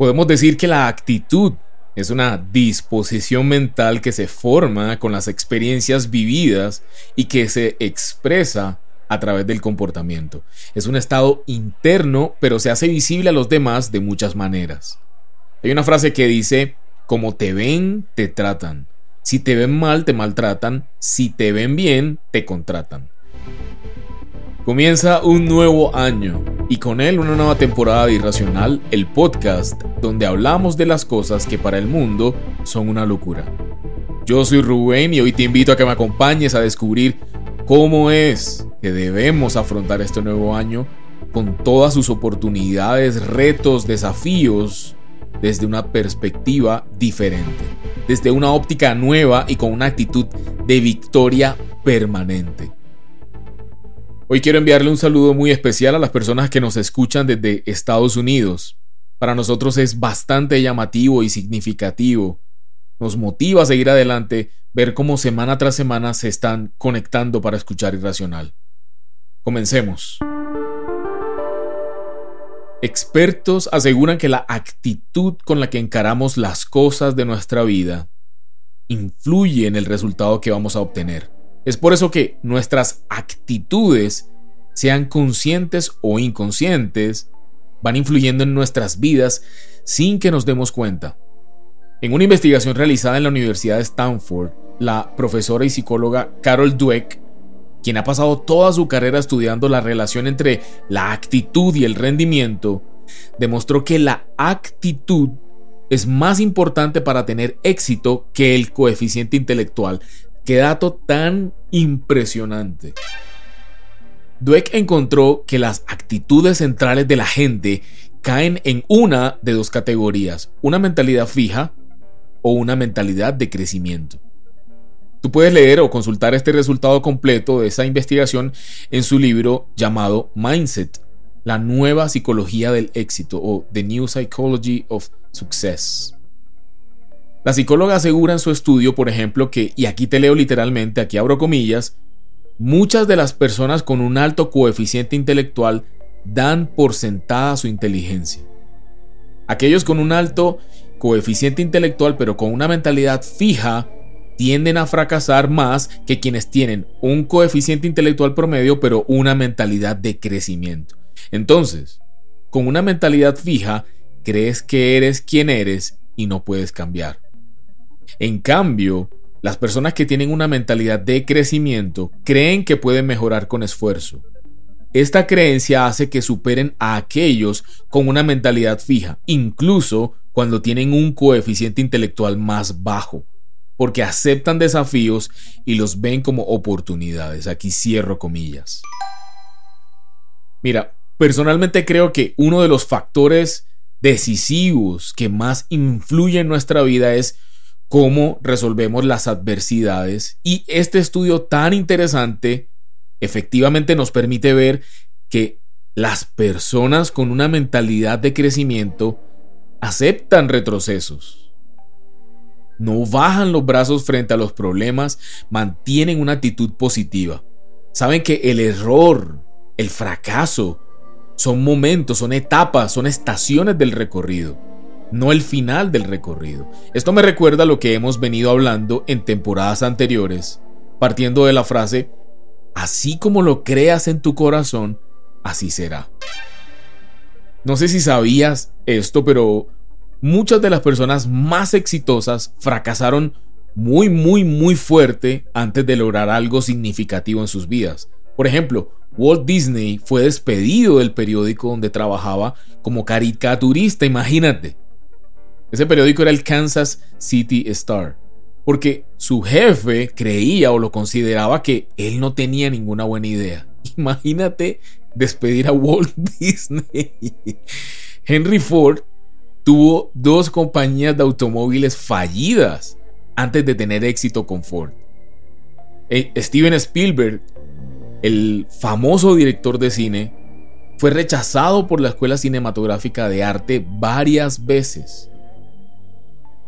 Podemos decir que la actitud es una disposición mental que se forma con las experiencias vividas y que se expresa a través del comportamiento. Es un estado interno, pero se hace visible a los demás de muchas maneras. Hay una frase que dice, como te ven, te tratan. Si te ven mal, te maltratan. Si te ven bien, te contratan. Comienza un nuevo año y con él una nueva temporada de Irracional, el podcast donde hablamos de las cosas que para el mundo son una locura. Yo soy Rubén y hoy te invito a que me acompañes a descubrir cómo es que debemos afrontar este nuevo año con todas sus oportunidades, retos, desafíos desde una perspectiva diferente, desde una óptica nueva y con una actitud de victoria permanente. Hoy quiero enviarle un saludo muy especial a las personas que nos escuchan desde Estados Unidos. Para nosotros es bastante llamativo y significativo. Nos motiva a seguir adelante ver cómo semana tras semana se están conectando para escuchar Irracional. Comencemos. Expertos aseguran que la actitud con la que encaramos las cosas de nuestra vida influye en el resultado que vamos a obtener. Es por eso que nuestras actitudes, sean conscientes o inconscientes, van influyendo en nuestras vidas sin que nos demos cuenta. En una investigación realizada en la Universidad de Stanford, la profesora y psicóloga Carol Dweck, quien ha pasado toda su carrera estudiando la relación entre la actitud y el rendimiento, demostró que la actitud es más importante para tener éxito que el coeficiente intelectual, Qué dato tan impresionante. Dweck encontró que las actitudes centrales de la gente caen en una de dos categorías, una mentalidad fija o una mentalidad de crecimiento. Tú puedes leer o consultar este resultado completo de esa investigación en su libro llamado Mindset, la nueva psicología del éxito o The New Psychology of Success. La psicóloga asegura en su estudio, por ejemplo, que, y aquí te leo literalmente, aquí abro comillas, muchas de las personas con un alto coeficiente intelectual dan por sentada su inteligencia. Aquellos con un alto coeficiente intelectual pero con una mentalidad fija tienden a fracasar más que quienes tienen un coeficiente intelectual promedio pero una mentalidad de crecimiento. Entonces, con una mentalidad fija, crees que eres quien eres y no puedes cambiar. En cambio, las personas que tienen una mentalidad de crecimiento creen que pueden mejorar con esfuerzo. Esta creencia hace que superen a aquellos con una mentalidad fija, incluso cuando tienen un coeficiente intelectual más bajo, porque aceptan desafíos y los ven como oportunidades. Aquí cierro comillas. Mira, personalmente creo que uno de los factores decisivos que más influye en nuestra vida es cómo resolvemos las adversidades y este estudio tan interesante efectivamente nos permite ver que las personas con una mentalidad de crecimiento aceptan retrocesos. No bajan los brazos frente a los problemas, mantienen una actitud positiva. Saben que el error, el fracaso, son momentos, son etapas, son estaciones del recorrido no el final del recorrido. Esto me recuerda a lo que hemos venido hablando en temporadas anteriores, partiendo de la frase, así como lo creas en tu corazón, así será. No sé si sabías esto, pero muchas de las personas más exitosas fracasaron muy, muy, muy fuerte antes de lograr algo significativo en sus vidas. Por ejemplo, Walt Disney fue despedido del periódico donde trabajaba como caricaturista, imagínate. Ese periódico era el Kansas City Star, porque su jefe creía o lo consideraba que él no tenía ninguna buena idea. Imagínate despedir a Walt Disney. Henry Ford tuvo dos compañías de automóviles fallidas antes de tener éxito con Ford. Eh, Steven Spielberg, el famoso director de cine, fue rechazado por la Escuela Cinematográfica de Arte varias veces.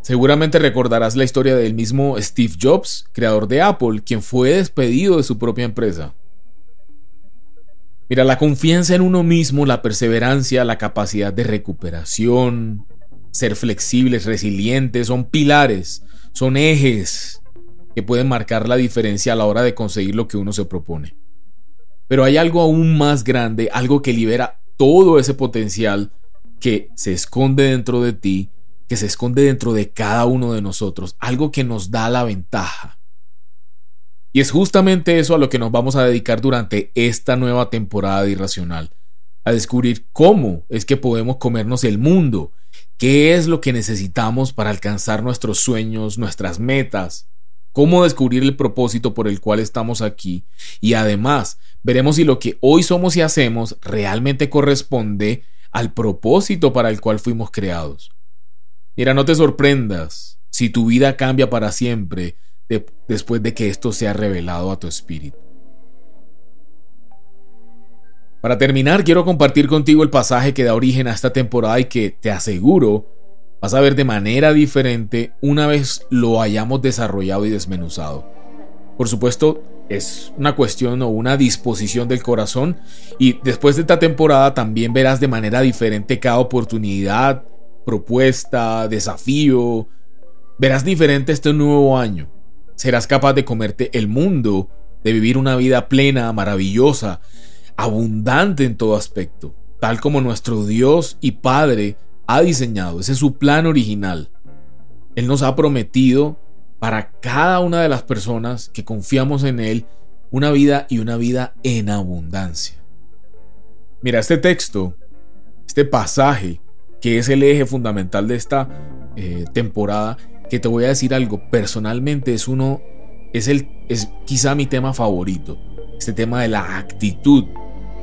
Seguramente recordarás la historia del mismo Steve Jobs, creador de Apple, quien fue despedido de su propia empresa. Mira, la confianza en uno mismo, la perseverancia, la capacidad de recuperación, ser flexibles, resilientes, son pilares, son ejes que pueden marcar la diferencia a la hora de conseguir lo que uno se propone. Pero hay algo aún más grande, algo que libera todo ese potencial que se esconde dentro de ti, que se esconde dentro de cada uno de nosotros, algo que nos da la ventaja. Y es justamente eso a lo que nos vamos a dedicar durante esta nueva temporada de Irracional, a descubrir cómo es que podemos comernos el mundo, qué es lo que necesitamos para alcanzar nuestros sueños, nuestras metas, cómo descubrir el propósito por el cual estamos aquí y además veremos si lo que hoy somos y hacemos realmente corresponde al propósito para el cual fuimos creados. Mira, no te sorprendas si tu vida cambia para siempre después de que esto sea revelado a tu espíritu. Para terminar, quiero compartir contigo el pasaje que da origen a esta temporada y que te aseguro vas a ver de manera diferente una vez lo hayamos desarrollado y desmenuzado. Por supuesto, es una cuestión o una disposición del corazón y después de esta temporada también verás de manera diferente cada oportunidad, propuesta, desafío. Verás diferente este nuevo año serás capaz de comerte el mundo, de vivir una vida plena, maravillosa, abundante en todo aspecto, tal como nuestro Dios y Padre ha diseñado. Ese es su plan original. Él nos ha prometido para cada una de las personas que confiamos en Él una vida y una vida en abundancia. Mira, este texto, este pasaje, que es el eje fundamental de esta eh, temporada, que te voy a decir algo, personalmente es uno, es, el, es quizá mi tema favorito, este tema de la actitud,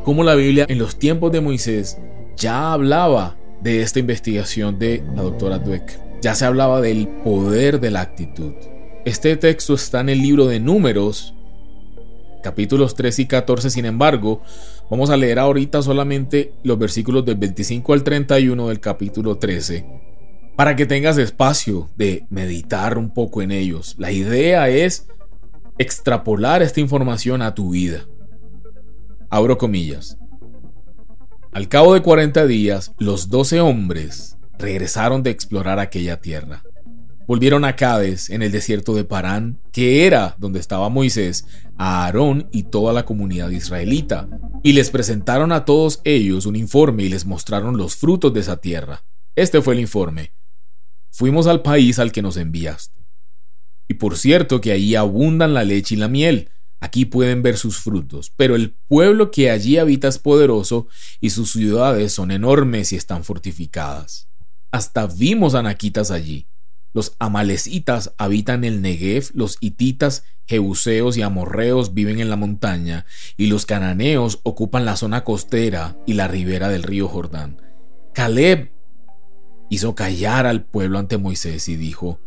como la Biblia en los tiempos de Moisés ya hablaba de esta investigación de la doctora Dweck, ya se hablaba del poder de la actitud. Este texto está en el libro de números, capítulos 3 y 14, sin embargo, vamos a leer ahorita solamente los versículos del 25 al 31 del capítulo 13 para que tengas espacio de meditar un poco en ellos. La idea es extrapolar esta información a tu vida. Abro comillas. Al cabo de 40 días, los 12 hombres regresaron de explorar aquella tierra. Volvieron a Cades, en el desierto de Parán, que era donde estaba Moisés, a Aarón y toda la comunidad israelita, y les presentaron a todos ellos un informe y les mostraron los frutos de esa tierra. Este fue el informe. Fuimos al país al que nos enviaste. Y por cierto que allí abundan la leche y la miel, aquí pueden ver sus frutos, pero el pueblo que allí habita es poderoso y sus ciudades son enormes y están fortificadas. Hasta vimos anaquitas allí. Los amalecitas habitan el Negev, los hititas, jebuseos y amorreos viven en la montaña, y los cananeos ocupan la zona costera y la ribera del río Jordán. Caleb hizo callar al pueblo ante Moisés y dijo,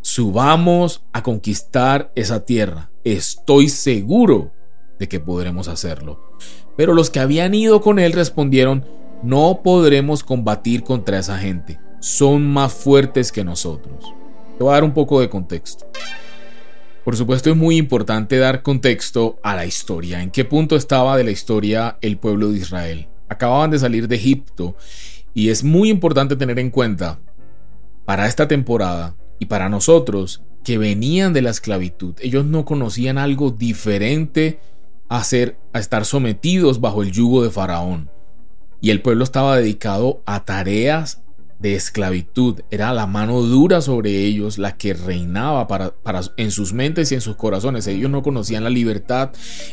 subamos a conquistar esa tierra, estoy seguro de que podremos hacerlo. Pero los que habían ido con él respondieron, no podremos combatir contra esa gente, son más fuertes que nosotros. Te voy a dar un poco de contexto. Por supuesto es muy importante dar contexto a la historia. ¿En qué punto estaba de la historia el pueblo de Israel? Acababan de salir de Egipto y es muy importante tener en cuenta para esta temporada y para nosotros que venían de la esclavitud. Ellos no conocían algo diferente a, ser, a estar sometidos bajo el yugo de Faraón. Y el pueblo estaba dedicado a tareas de esclavitud. Era la mano dura sobre ellos la que reinaba para, para, en sus mentes y en sus corazones. Ellos no conocían la libertad.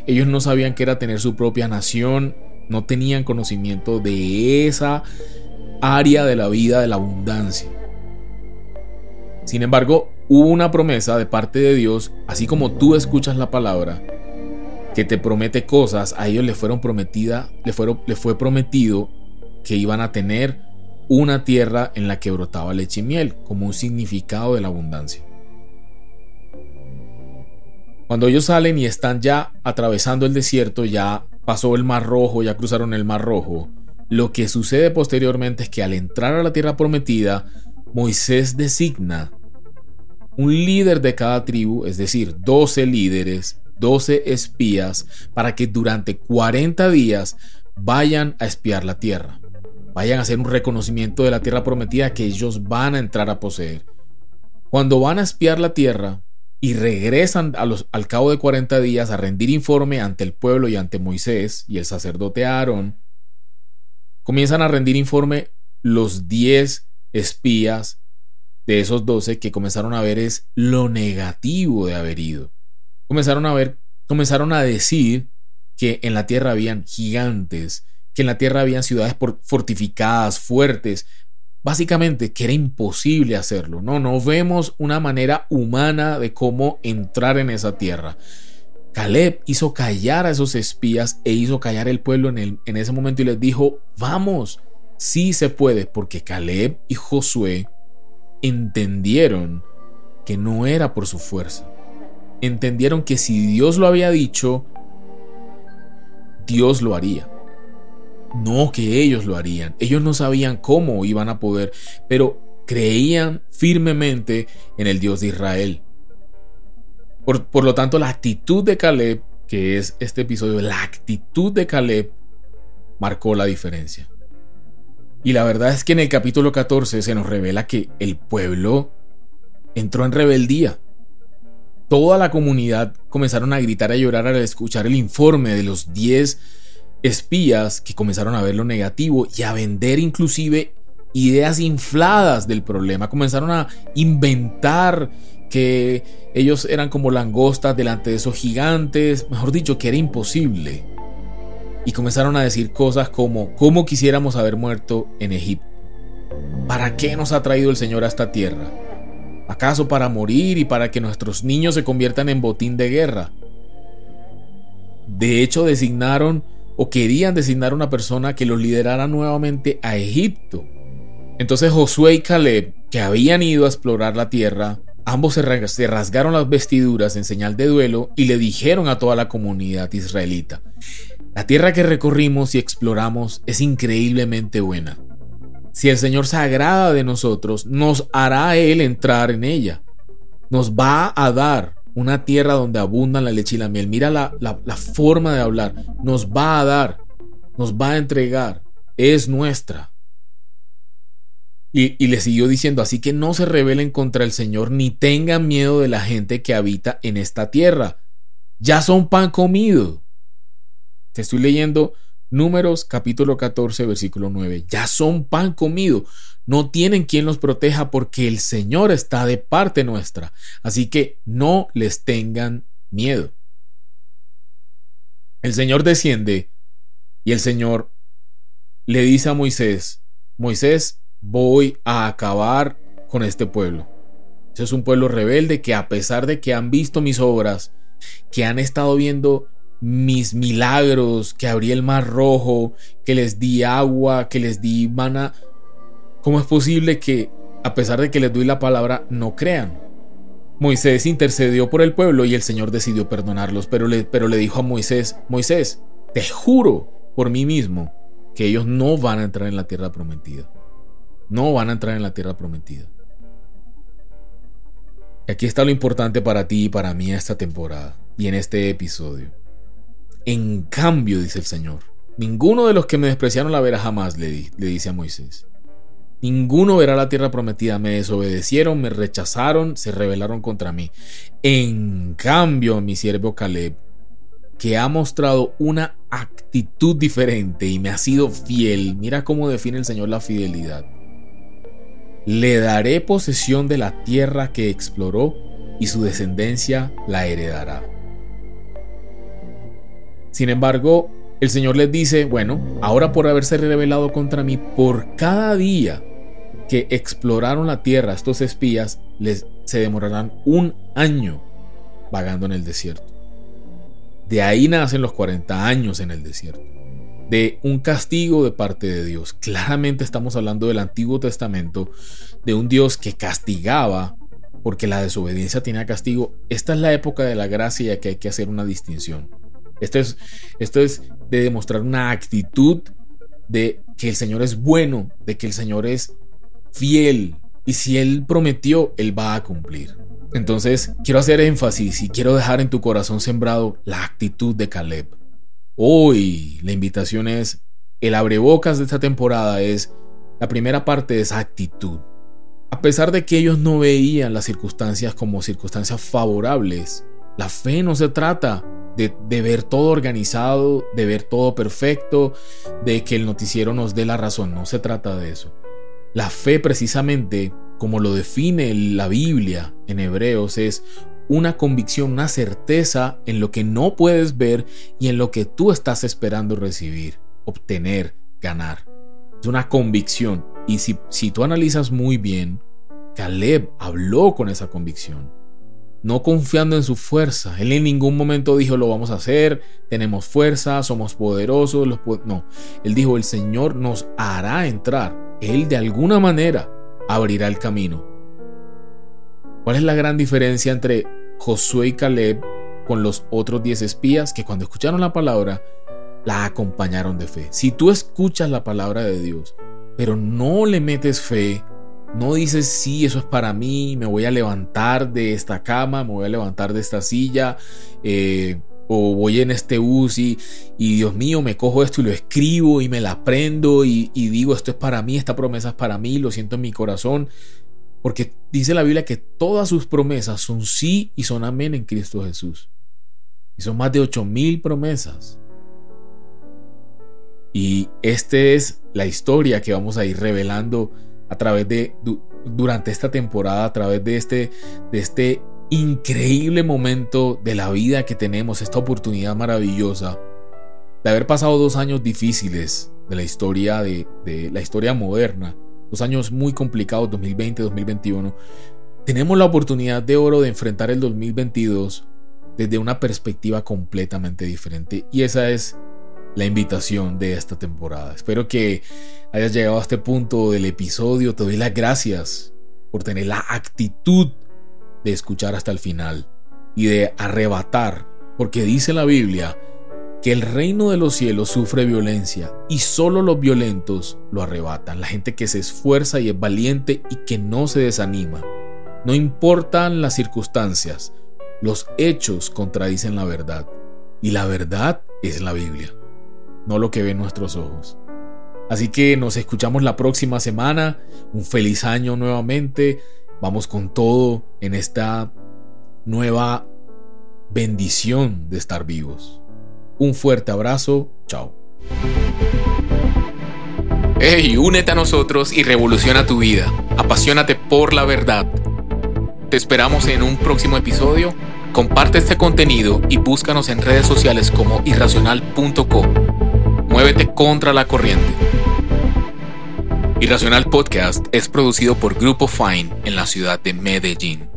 Ellos no sabían que era tener su propia nación. No tenían conocimiento de esa área de la vida de la abundancia. Sin embargo, hubo una promesa de parte de Dios, así como tú escuchas la palabra, que te promete cosas, a ellos les fueron prometida, le, fueron, le fue prometido que iban a tener una tierra en la que brotaba leche y miel, como un significado de la abundancia. Cuando ellos salen y están ya atravesando el desierto, ya pasó el Mar Rojo, ya cruzaron el Mar Rojo, lo que sucede posteriormente es que al entrar a la tierra prometida, Moisés designa un líder de cada tribu, es decir, 12 líderes, 12 espías, para que durante 40 días vayan a espiar la tierra. Vayan a hacer un reconocimiento de la tierra prometida que ellos van a entrar a poseer. Cuando van a espiar la tierra y regresan al cabo de 40 días a rendir informe ante el pueblo y ante Moisés y el sacerdote Aarón, comienzan a rendir informe los 10 espías de esos 12 que comenzaron a ver es lo negativo de haber ido. Comenzaron a ver, comenzaron a decir que en la tierra habían gigantes, que en la tierra habían ciudades fortificadas, fuertes, básicamente que era imposible hacerlo. No, no vemos una manera humana de cómo entrar en esa tierra. Caleb hizo callar a esos espías e hizo callar el pueblo en, en ese momento y les dijo, vamos, sí se puede, porque Caleb y Josué entendieron que no era por su fuerza. Entendieron que si Dios lo había dicho, Dios lo haría. No que ellos lo harían. Ellos no sabían cómo iban a poder, pero creían firmemente en el Dios de Israel. Por, por, lo tanto, la actitud de Caleb, que es este episodio, la actitud de Caleb marcó la diferencia. Y la verdad es que en el capítulo 14 se nos revela que el pueblo entró en rebeldía. Toda la comunidad comenzaron a gritar y a llorar al escuchar el informe de los 10 espías que comenzaron a ver lo negativo y a vender inclusive ideas infladas del problema. Comenzaron a inventar que ellos eran como langostas delante de esos gigantes, mejor dicho, que era imposible y comenzaron a decir cosas como, ¿cómo quisiéramos haber muerto en Egipto? ¿Para qué nos ha traído el Señor a esta tierra? ¿Acaso para morir y para que nuestros niños se conviertan en botín de guerra? De hecho, designaron o querían designar una persona que los liderara nuevamente a Egipto. Entonces Josué y Caleb, que habían ido a explorar la tierra, ambos se rasgaron las vestiduras en señal de duelo y le dijeron a toda la comunidad israelita, la tierra que recorrimos y exploramos es increíblemente buena. Si el Señor se agrada de nosotros, nos hará Él entrar en ella. Nos va a dar una tierra donde abundan la leche y la miel. Mira la, forma de hablar. Nos va a dar, nos va a entregar. Es nuestra. Y, y, le siguió diciendo, así que no se rebelen contra el Señor ni tengan miedo de la gente que habita en esta tierra. Ya son pan comido. Te estoy leyendo Números capítulo 14 versículo 9. Ya son pan comido. No tienen quien los proteja porque el Señor está de parte nuestra. Así que no les tengan miedo. El Señor desciende y el Señor le dice a Moisés, Moisés, voy a acabar con este pueblo. Es un pueblo rebelde que a pesar de que han visto mis obras, que han estado viendo mis milagros, que abrí el mar rojo, que les di agua, que les di mana. ¿Cómo es posible que, a pesar de que les doy la palabra, no crean? Moisés intercedió por el pueblo y el Señor decidió perdonarlos, pero le, pero le dijo a Moisés, Moisés, te juro por mí mismo que ellos no van a entrar en la tierra prometida. No van a entrar en la tierra prometida. Y aquí está lo importante para ti y para mí esta temporada y en este episodio. En cambio, dice el Señor, ninguno de los que me despreciaron la verá jamás, le, le dice a Moisés. Ninguno verá la tierra prometida. Me desobedecieron, me rechazaron, se rebelaron contra mí. En cambio, mi siervo Caleb, que ha mostrado una actitud diferente y me ha sido fiel, mira cómo define el Señor la fidelidad. Le daré posesión de la tierra que exploró y su descendencia la heredará. Sin embargo, el Señor les dice, bueno, ahora por haberse rebelado contra mí, por cada día que exploraron la tierra estos espías, les se demorarán un año vagando en el desierto. De ahí nacen los 40 años en el desierto. De un castigo de parte de Dios. Claramente estamos hablando del Antiguo Testamento, de un Dios que castigaba porque la desobediencia tenía castigo. Esta es la época de la gracia que hay que hacer una distinción. Esto es, esto es de demostrar una actitud de que el Señor es bueno, de que el Señor es fiel. Y si Él prometió, Él va a cumplir. Entonces, quiero hacer énfasis y quiero dejar en tu corazón sembrado la actitud de Caleb. Hoy la invitación es, el abrebocas de esta temporada es la primera parte de esa actitud. A pesar de que ellos no veían las circunstancias como circunstancias favorables, la fe no se trata de, ver todo organizado, de ver todo perfecto, de que el noticiero nos dé la razón, no se trata de eso. La fe precisamente, como lo define la Biblia en Hebreos, es una convicción, una certeza en lo que no puedes ver y en lo que tú estás esperando recibir, obtener, ganar. Es una convicción. Y si, si tú analizas muy bien, Caleb habló con esa convicción, no confiando en su fuerza. Él en ningún momento dijo lo vamos a hacer, tenemos fuerza, somos poderosos. no, él dijo el Señor nos hará entrar. Él de alguna manera abrirá el camino. ¿Cuál es la gran diferencia entre Josué y Caleb con los otros 10 espías que cuando escucharon la palabra la acompañaron de fe? Si tú escuchas la palabra de Dios, pero no le metes fe, no dices, sí, eso es para mí, me voy a levantar de esta cama, me voy a levantar de esta silla, eh, o voy en este bus y, Dios mío, me cojo esto y lo escribo y me la aprendo y, y digo, esto es para mí, esta promesa es para mí, lo siento en mi corazón. Porque dice la Biblia que todas sus promesas son sí y son amén en Cristo Jesús. Y son más de ocho mil promesas. Y esta es la historia que vamos a ir revelando a través de durante esta temporada, a través de este, de este increíble momento de la vida que tenemos, esta oportunidad maravillosa de haber pasado dos años difíciles de la historia de, de la historia moderna dos años muy complicados, 2020-2021, tenemos la oportunidad de oro de enfrentar el 2022 desde una perspectiva completamente diferente. Y esa es la invitación de esta temporada. Espero que hayas llegado a este punto del episodio. Te doy las gracias por tener la actitud de escuchar hasta el final y de arrebatar, porque dice la Biblia que el reino de los cielos sufre violencia y solo los violentos lo arrebatan, la gente que se esfuerza y es valiente y que no se desanima. No importan las circunstancias, los hechos contradicen la verdad y la verdad es la Biblia, no lo que ven nuestros ojos. Así que nos escuchamos la próxima semana, un feliz año nuevamente, vamos con todo en esta nueva bendición de estar vivos. Un fuerte abrazo, chao. Hey, únete a nosotros y revoluciona tu vida. Apasionate por la verdad. Te esperamos en un próximo episodio. Comparte este contenido y búscanos en redes sociales como irracional.co. Muévete contra la corriente. Irracional Podcast es producido por Grupo Fine en la ciudad de Medellín.